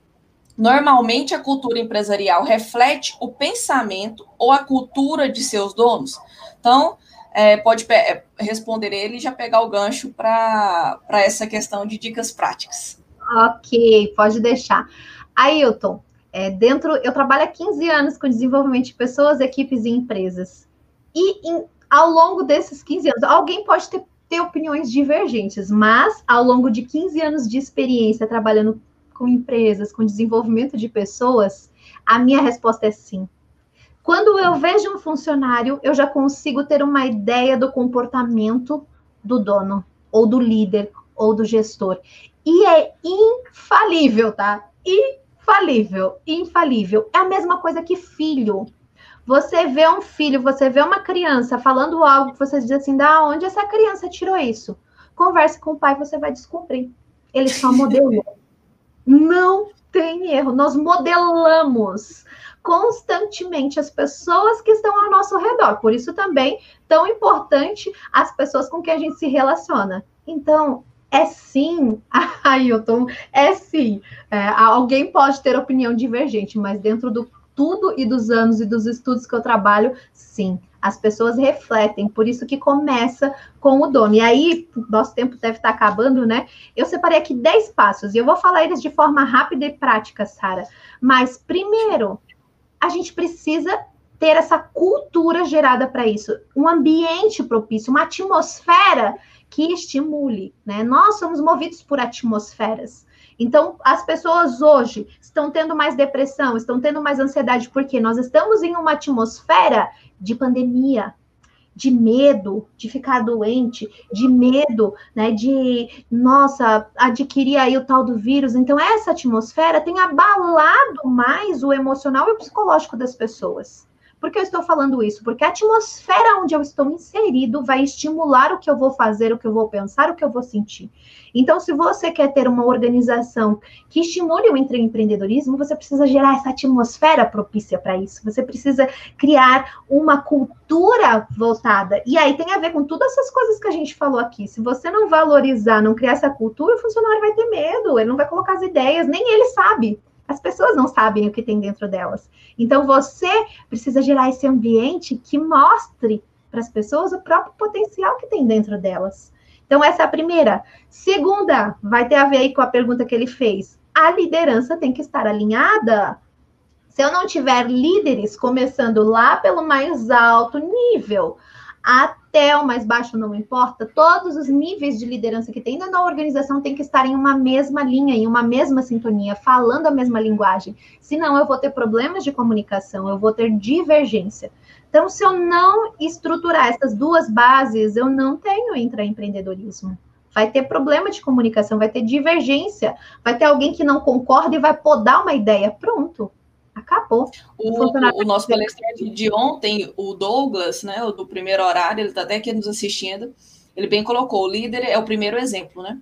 Speaker 1: Normalmente, a cultura empresarial reflete o pensamento ou a cultura de seus donos. Então, é, pode é, responder ele e já pegar o gancho para essa questão de dicas práticas.
Speaker 3: Ok, pode deixar. Ailton, é, dentro, eu trabalho há 15 anos com desenvolvimento de pessoas, equipes e empresas. E em, ao longo desses 15 anos, alguém pode ter ter opiniões divergentes, mas ao longo de 15 anos de experiência trabalhando com empresas, com desenvolvimento de pessoas, a minha resposta é sim. Quando eu vejo um funcionário, eu já consigo ter uma ideia do comportamento do dono, ou do líder, ou do gestor. E é infalível, tá? Infalível, infalível. É a mesma coisa que filho. Você vê um filho, você vê uma criança falando algo que você diz assim, da onde essa criança tirou isso? Converse com o pai, você vai descobrir. Ele só *laughs* modelou. Não tem erro. Nós modelamos constantemente as pessoas que estão ao nosso redor. Por isso também tão importante as pessoas com quem a gente se relaciona. Então, é sim, *laughs* Ailton, é sim. É, alguém pode ter opinião divergente, mas dentro do tudo e dos anos e dos estudos que eu trabalho, sim, as pessoas refletem, por isso que começa com o dono. E aí, nosso tempo deve estar acabando, né? Eu separei aqui 10 passos e eu vou falar eles de forma rápida e prática, Sara. Mas primeiro, a gente precisa ter essa cultura gerada para isso, um ambiente propício, uma atmosfera que estimule, né? Nós somos movidos por atmosferas. Então, as pessoas hoje estão tendo mais depressão, estão tendo mais ansiedade, porque nós estamos em uma atmosfera de pandemia, de medo de ficar doente, de medo, né, de, nossa, adquirir aí o tal do vírus. Então, essa atmosfera tem abalado mais o emocional e o psicológico das pessoas. Por que eu estou falando isso? Porque a atmosfera onde eu estou inserido vai estimular o que eu vou fazer, o que eu vou pensar, o que eu vou sentir. Então, se você quer ter uma organização que estimule o empreendedorismo, você precisa gerar essa atmosfera propícia para isso. Você precisa criar uma cultura voltada. E aí tem a ver com todas essas coisas que a gente falou aqui. Se você não valorizar, não criar essa cultura, o funcionário vai ter medo, ele não vai colocar as ideias, nem ele sabe. As pessoas não sabem o que tem dentro delas. Então você precisa gerar esse ambiente que mostre para as pessoas o próprio potencial que tem dentro delas. Então essa é a primeira. Segunda, vai ter a ver com a pergunta que ele fez. A liderança tem que estar alinhada. Se eu não tiver líderes começando lá pelo mais alto nível, até o mais baixo não importa, todos os níveis de liderança que tem dentro da organização tem que estar em uma mesma linha, em uma mesma sintonia, falando a mesma linguagem. Senão eu vou ter problemas de comunicação, eu vou ter divergência. Então, se eu não estruturar essas duas bases, eu não tenho intraempreendedorismo. Vai ter problema de comunicação, vai ter divergência, vai ter alguém que não concorda e vai podar uma ideia. Pronto, acabou.
Speaker 1: O, o, nosso palestrante de ontem, o Douglas, né, o do primeiro horário, ele está até aqui nos assistindo, ele bem colocou, o líder é o primeiro exemplo, né?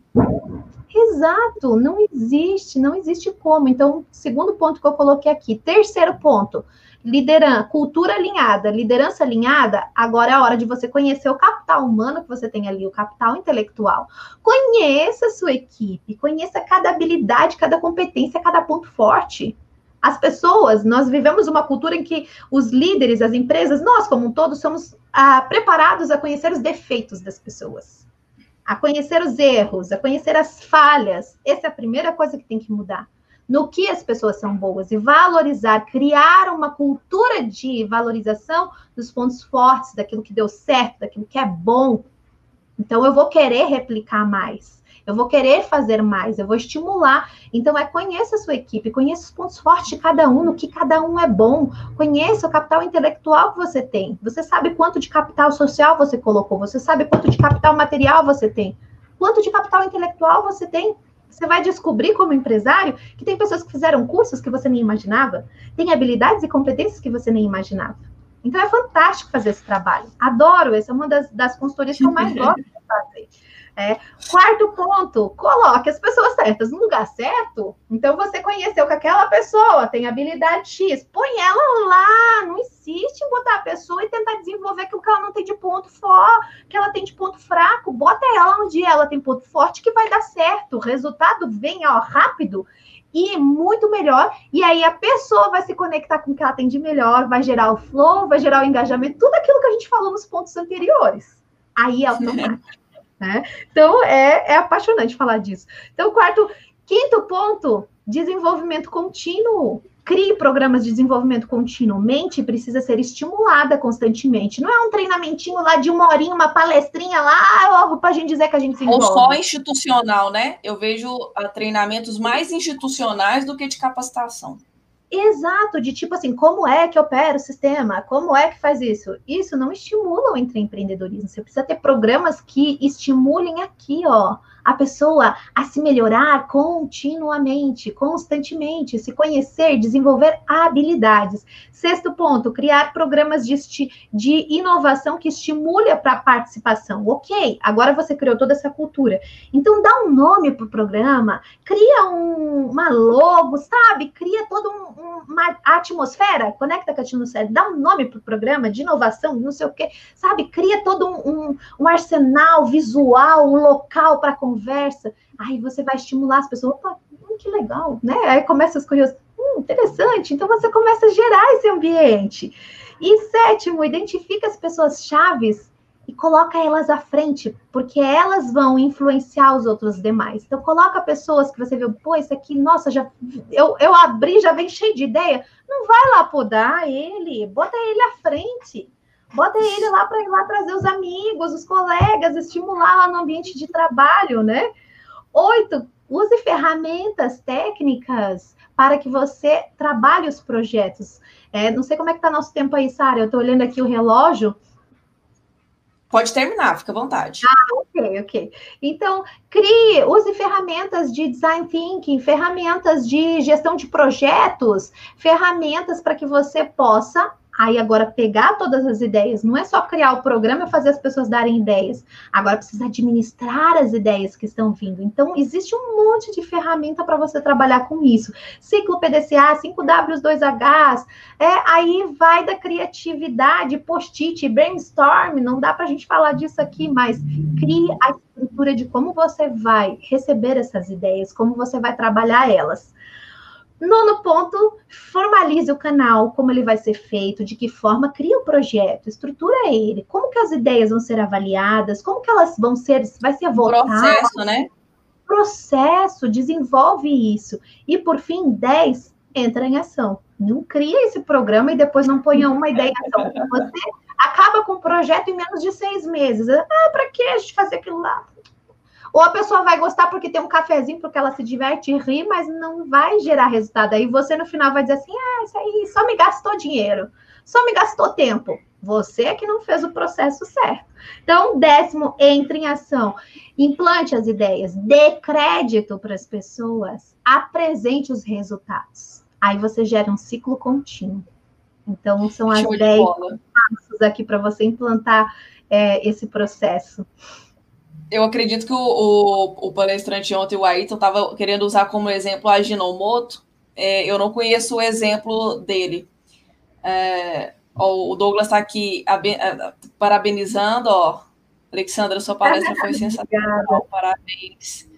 Speaker 3: Exato, não existe, não existe como. Então, segundo ponto que eu coloquei aqui. Terceiro ponto, liderança, cultura alinhada, liderança alinhada, agora é a hora de você conhecer o capital humano que você tem ali, o capital intelectual. Conheça a sua equipe, conheça cada habilidade, cada competência, cada ponto forte. As pessoas, nós vivemos uma cultura em que os líderes, as empresas, nós como um todo, somos ah, preparados a conhecer os defeitos das pessoas, a conhecer os erros, a conhecer as falhas. Essa é a primeira coisa que tem que mudar. No que as pessoas são boas e valorizar, criar uma cultura de valorização dos pontos fortes, daquilo que deu certo, daquilo que é bom. Então, eu vou querer replicar mais eu vou querer fazer mais, eu vou estimular. Então, é conheça a sua equipe, conheça os pontos fortes de cada um, no que cada um é bom, conheça o capital intelectual que você tem. Você sabe quanto de capital social você colocou, você sabe quanto de capital material você tem, quanto de capital intelectual você tem. Você vai descobrir como empresário que tem pessoas que fizeram cursos que você nem imaginava, tem habilidades e competências que você nem imaginava. Então é fantástico fazer esse trabalho. Adoro, essa é uma das, das consultorias que eu mais *laughs* gosto de fazer. É. Quarto ponto, coloque as pessoas certas no lugar certo. Então, você conheceu que aquela pessoa tem habilidade X, põe ela lá. Não insiste em botar a pessoa e tentar desenvolver aquilo que ela não tem de ponto forte, que ela tem de ponto fraco. Bota ela onde ela tem ponto forte que vai dar certo. O resultado vem ó, rápido e muito melhor. E aí a pessoa vai se conectar com o que ela tem de melhor, vai gerar o flow, vai gerar o engajamento, tudo aquilo que a gente falou nos pontos anteriores. Aí é automático. *laughs* Né? Então, é, é apaixonante falar disso. Então, quarto, quinto ponto, desenvolvimento contínuo. crie programas de desenvolvimento contínuo. Mente precisa ser estimulada constantemente. Não é um treinamentinho lá de uma horinha, uma palestrinha lá, para a gente dizer que a gente se
Speaker 1: envolve. Ou só institucional, né? Eu vejo uh, treinamentos mais institucionais do que de capacitação.
Speaker 3: Exato, de tipo assim, como é que opera o sistema? Como é que faz isso? Isso não estimula o empreendedorismo. Você precisa ter programas que estimulem aqui, ó, a pessoa a se melhorar continuamente, constantemente, se conhecer, desenvolver habilidades. Sexto ponto, criar programas de, de inovação que estimule a participação. Ok, agora você criou toda essa cultura. Então, dá um nome para o programa, cria um, uma logo, sabe? Cria toda um, uma atmosfera, conecta com a atmosfera, dá um nome para o programa de inovação, não sei o quê, sabe? Cria todo um, um, um arsenal visual, um local para conversar conversa, aí você vai estimular as pessoas, opa, hum, que legal, né? Aí começa as curiosidades, hum, interessante, então você começa a gerar esse ambiente. E sétimo, identifica as pessoas chaves e coloca elas à frente, porque elas vão influenciar os outros demais. Então, coloca pessoas que você viu, pô, isso aqui, nossa, já eu, eu abri, já vem cheio de ideia. Não vai lá podar ele, bota ele à frente. Bota ele lá para ir lá trazer os amigos, os colegas, estimular lá no ambiente de trabalho, né? Oito, use ferramentas técnicas para que você trabalhe os projetos. É, não sei como é que está nosso tempo aí, Sara. Eu estou olhando aqui o relógio.
Speaker 1: Pode terminar, fica à vontade.
Speaker 3: Ah, ok, ok. Então, crie, use ferramentas de design thinking, ferramentas de gestão de projetos, ferramentas para que você possa Aí agora pegar todas as ideias, não é só criar o programa e fazer as pessoas darem ideias. Agora precisa administrar as ideias que estão vindo. Então existe um monte de ferramenta para você trabalhar com isso. Ciclo PDCA, 5Ws, 2Hs, é, aí vai da criatividade, post-it, brainstorm, não dá para a gente falar disso aqui, mas crie a estrutura de como você vai receber essas ideias, como você vai trabalhar elas. Nono ponto, formalize o canal, como ele vai ser feito, de que forma cria o projeto, estrutura ele, como que as ideias vão ser avaliadas, como que elas vão ser, vai ser votado.
Speaker 1: Processo, né?
Speaker 3: Processo, desenvolve isso. E por fim, 10, entra em ação. Não cria esse programa e depois não ponha uma ideia em ação. Você acaba com o projeto em menos de seis meses. Ah, para que a gente fazer aquilo lá? Ou a pessoa vai gostar porque tem um cafezinho, porque ela se diverte e ri, mas não vai gerar resultado. Aí você no final vai dizer assim: ah, isso aí só me gastou dinheiro, só me gastou tempo. Você é que não fez o processo certo. Então, décimo, entre em ação. Implante as ideias, dê crédito para as pessoas, apresente os resultados. Aí você gera um ciclo contínuo. Então, são as 10 passos aqui para você implantar é, esse processo
Speaker 1: eu acredito que o, o, o palestrante ontem, o Ayrton, estava querendo usar como exemplo a Ginomoto. É, eu não conheço o exemplo dele. É, ó, o Douglas está aqui é, parabenizando, ó. Alexandra, sua palestra foi sensacional, parabéns.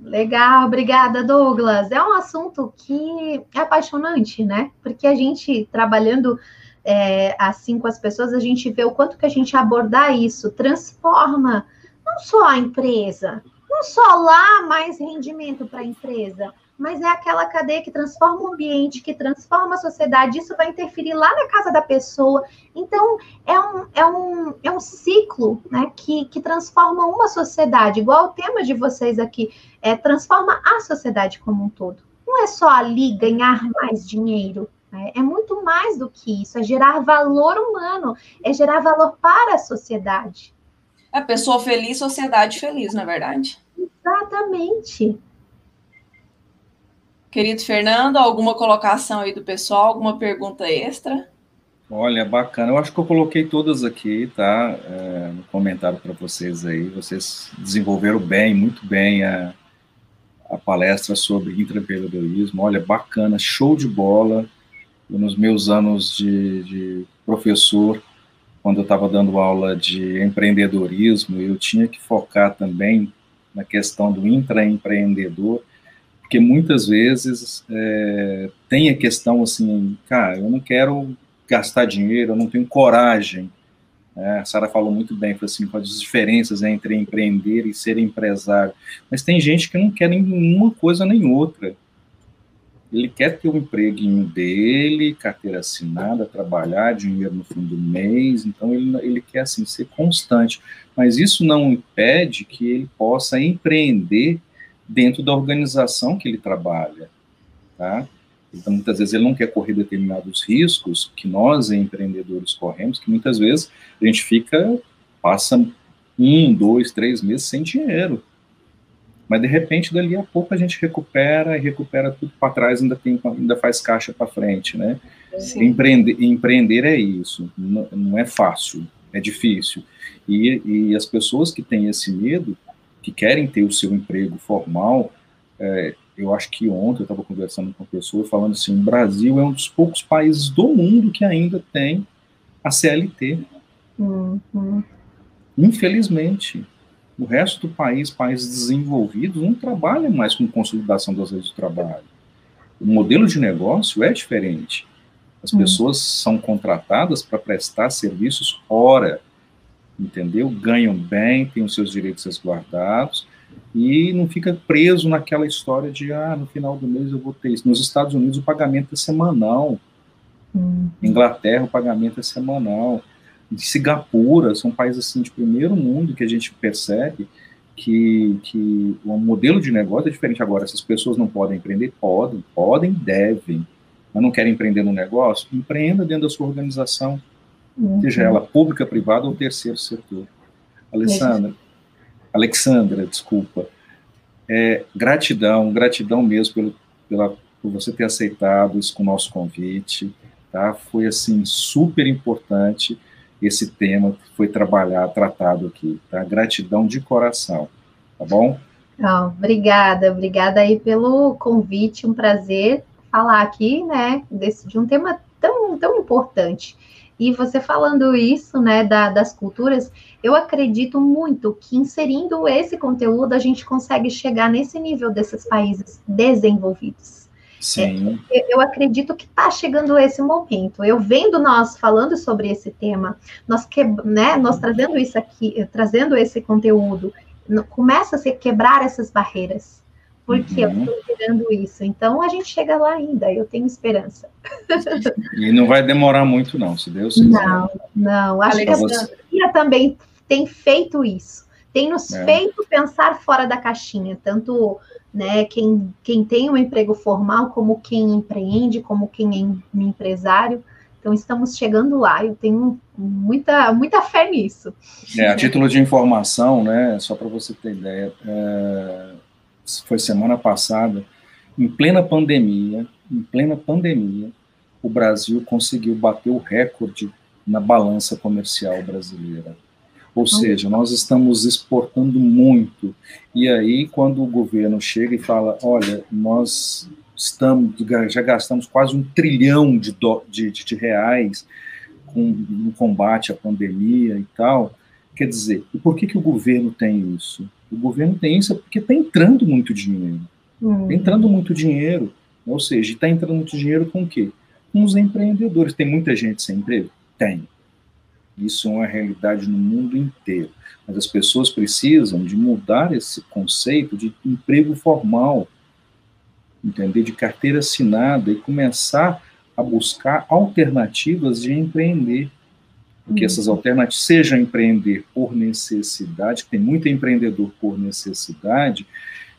Speaker 3: Legal, obrigada, Douglas. É um assunto que é apaixonante, né? Porque a gente trabalhando é, assim com as pessoas, a gente vê o quanto que a gente abordar isso transforma não só a empresa, não só lá mais rendimento para a empresa, mas é aquela cadeia que transforma o ambiente, que transforma a sociedade, isso vai interferir lá na casa da pessoa. Então, é um, é um, é um ciclo né, que, que transforma uma sociedade, igual o tema de vocês aqui, é, transforma a sociedade como um todo. Não é só ali ganhar mais dinheiro, né? é muito mais do que isso, é gerar valor humano, é gerar valor para a sociedade.
Speaker 1: É pessoa feliz, sociedade feliz, não é verdade?
Speaker 3: Exatamente.
Speaker 1: Querido Fernando, alguma colocação aí do pessoal, alguma pergunta extra?
Speaker 2: Olha, bacana. Eu acho que eu coloquei todas aqui, tá? É, no comentário para vocês aí. Vocês desenvolveram bem, muito bem a, a palestra sobre intraempreendedorismo. Olha, bacana, show de bola. nos meus anos de, de professor, quando eu estava dando aula de empreendedorismo, eu tinha que focar também na questão do intraempreendedor, porque muitas vezes é, tem a questão assim, cara, eu não quero gastar dinheiro, eu não tenho coragem. É, a Sara falou muito bem, falou assim, com as diferenças entre empreender e ser empresário. Mas tem gente que não quer nenhuma coisa nem outra. Ele quer ter um empreguinho dele, carteira assinada, trabalhar, dinheiro no fim do mês, então ele, ele quer assim ser constante. Mas isso não impede que ele possa empreender dentro da organização que ele trabalha, tá? Então, muitas vezes ele não quer correr determinados riscos que nós, empreendedores, corremos, que muitas vezes a gente fica, passa um, dois, três meses sem dinheiro. Mas, de repente, dali a pouco a gente recupera e recupera tudo para trás, ainda, tem, ainda faz caixa para frente, né? Empreender, empreender é isso, não, não, é fácil, é difícil. E, e as pessoas que têm esse medo, que querem ter o seu emprego formal, é, eu acho que ontem eu estava conversando com uma pessoa falando assim, o Brasil é um dos poucos países do mundo que ainda tem a CLT. Uhum. Infelizmente, o resto do país, países desenvolvidos, não trabalha mais com consolidação das leis do trabalho. O modelo de negócio é diferente. As uhum. pessoas são contratadas para prestar serviços hora, entendeu? Ganham bem, têm os seus direitos resguardados, e não fica preso naquela história de, ah, no final do mês eu vou ter isso. Nos Estados Unidos o pagamento é semanal. Hum. Inglaterra o pagamento é semanal. Singapura são países assim de primeiro mundo que a gente percebe que, que o modelo de negócio é diferente. Agora, essas pessoas não podem empreender? Podem, podem, devem. Mas não querem empreender no negócio? Empreenda dentro da sua organização, uhum. seja ela pública, privada ou terceiro setor. Alessandra, Alexandra, desculpa. É, gratidão, gratidão mesmo pelo, pela, por você ter aceitado isso com o nosso convite, tá? Foi, assim, super importante esse tema que foi trabalhado, tratado aqui, tá? Gratidão de coração, tá bom?
Speaker 3: Obrigada, obrigada aí pelo convite, um prazer falar aqui, né, desse, de um tema tão, tão importante. E você falando isso, né, da, das culturas, eu acredito muito que inserindo esse conteúdo a gente consegue chegar nesse nível desses países desenvolvidos.
Speaker 2: Sim.
Speaker 3: É, eu acredito que está chegando esse momento. Eu vendo nós falando sobre esse tema, nós, que, né, nós trazendo isso aqui, trazendo esse conteúdo, começa a se quebrar essas barreiras porque uhum. eu estou querendo isso. Então a gente chega lá ainda, eu tenho esperança.
Speaker 2: E não vai demorar muito, não, se Deus quiser.
Speaker 3: Não, não. Acho que a pandemia também tem feito isso. Tem nos é. feito pensar fora da caixinha, tanto né, quem, quem tem um emprego formal, como quem empreende, como quem é empresário. Então, estamos chegando lá. Eu tenho muita, muita fé nisso.
Speaker 2: É, a título de informação, né, só para você ter ideia, é, foi semana passada, em plena pandemia, em plena pandemia, o Brasil conseguiu bater o recorde na balança comercial brasileira. Ou seja, nós estamos exportando muito. E aí, quando o governo chega e fala: olha, nós estamos, já gastamos quase um trilhão de, do, de, de, reais com, no combate à pandemia e tal, quer dizer, e por que, que o governo tem isso? O governo tem isso porque está entrando muito dinheiro. Está hum. entrando muito dinheiro. Ou seja, está entrando muito dinheiro com o quê? Com os empreendedores. Tem muita gente sem emprego? Tem. Isso é uma realidade no mundo inteiro. Mas as pessoas precisam de mudar esse conceito de emprego formal, entender? De carteira assinada e começar a buscar alternativas de empreender que essas uhum. alternativas sejam empreender por necessidade, tem muito empreendedor por necessidade,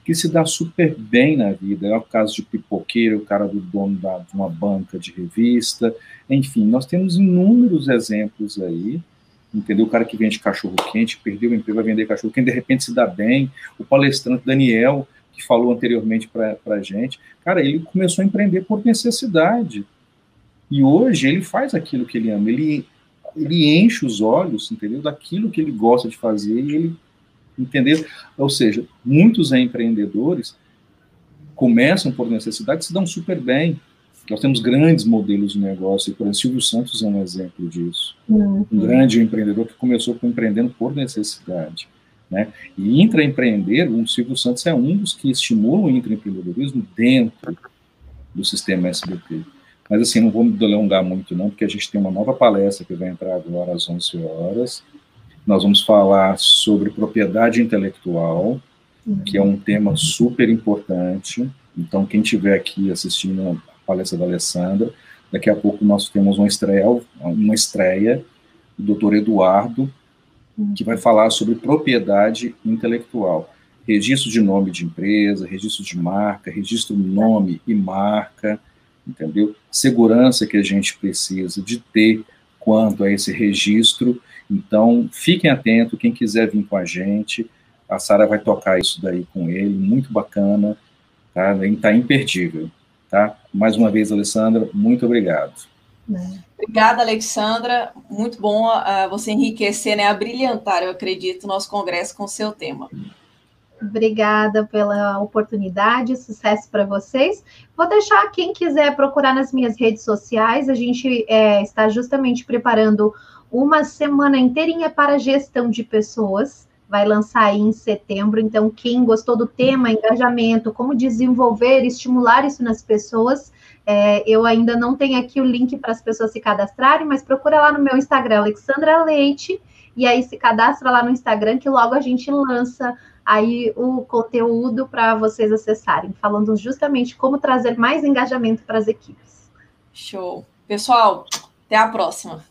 Speaker 2: que se dá super bem na vida. É o caso de pipoqueiro, o cara do dono da, de uma banca de revista, enfim, nós temos inúmeros exemplos aí, entendeu? O cara que vende cachorro quente, perdeu o emprego, vai vender cachorro quente, de repente se dá bem. O palestrante Daniel, que falou anteriormente para a gente, cara, ele começou a empreender por necessidade. E hoje ele faz aquilo que ele ama, ele ele enche os olhos, entendeu? Daquilo que ele gosta de fazer e ele, entendeu? Ou seja, muitos empreendedores começam por necessidade se dão super bem. Nós temos grandes modelos de negócio, e por exemplo, Silvio Santos é um exemplo disso. Uhum. Um grande empreendedor que começou com empreendendo por necessidade. Né? E intraempreender, o Silvio Santos é um dos que estimulam o intraempreendedorismo dentro do sistema SBT. Mas assim, não vou me delongar muito não, porque a gente tem uma nova palestra que vai entrar agora às 11 horas. Nós vamos falar sobre propriedade intelectual, que é um tema super importante, Então, quem estiver aqui assistindo a palestra da Alessandra, daqui a pouco nós temos uma estreia, uma estreia do doutor Eduardo, que vai falar sobre propriedade intelectual. Registro de nome de empresa, registro de marca, registro nome e marca, entendeu? Segurança que a gente precisa de ter quanto a esse registro. Então, fiquem atentos, quem quiser vir com a gente, a Sara vai tocar isso daí com ele, muito bacana, tá? Está imperdível, tá? Mais uma vez, Alessandra, muito obrigado.
Speaker 1: Obrigada, Alexandra. Muito bom uh, você enriquecer, né, a brilhantar, eu acredito, o nosso congresso com o seu tema.
Speaker 3: Obrigada pela oportunidade, sucesso para vocês. Vou deixar quem quiser procurar nas minhas redes sociais. A gente é, está justamente preparando uma semana inteirinha para gestão de pessoas. Vai lançar aí em setembro. Então, quem gostou do tema, engajamento, como desenvolver, estimular isso nas pessoas, é, eu ainda não tenho aqui o link para as pessoas se cadastrarem, mas procura lá no meu Instagram, Alexandra Leite, e aí se cadastra lá no Instagram que logo a gente lança aí o conteúdo para vocês acessarem, falando justamente como trazer mais engajamento para as equipes.
Speaker 1: Show. Pessoal, até a próxima.